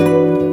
you.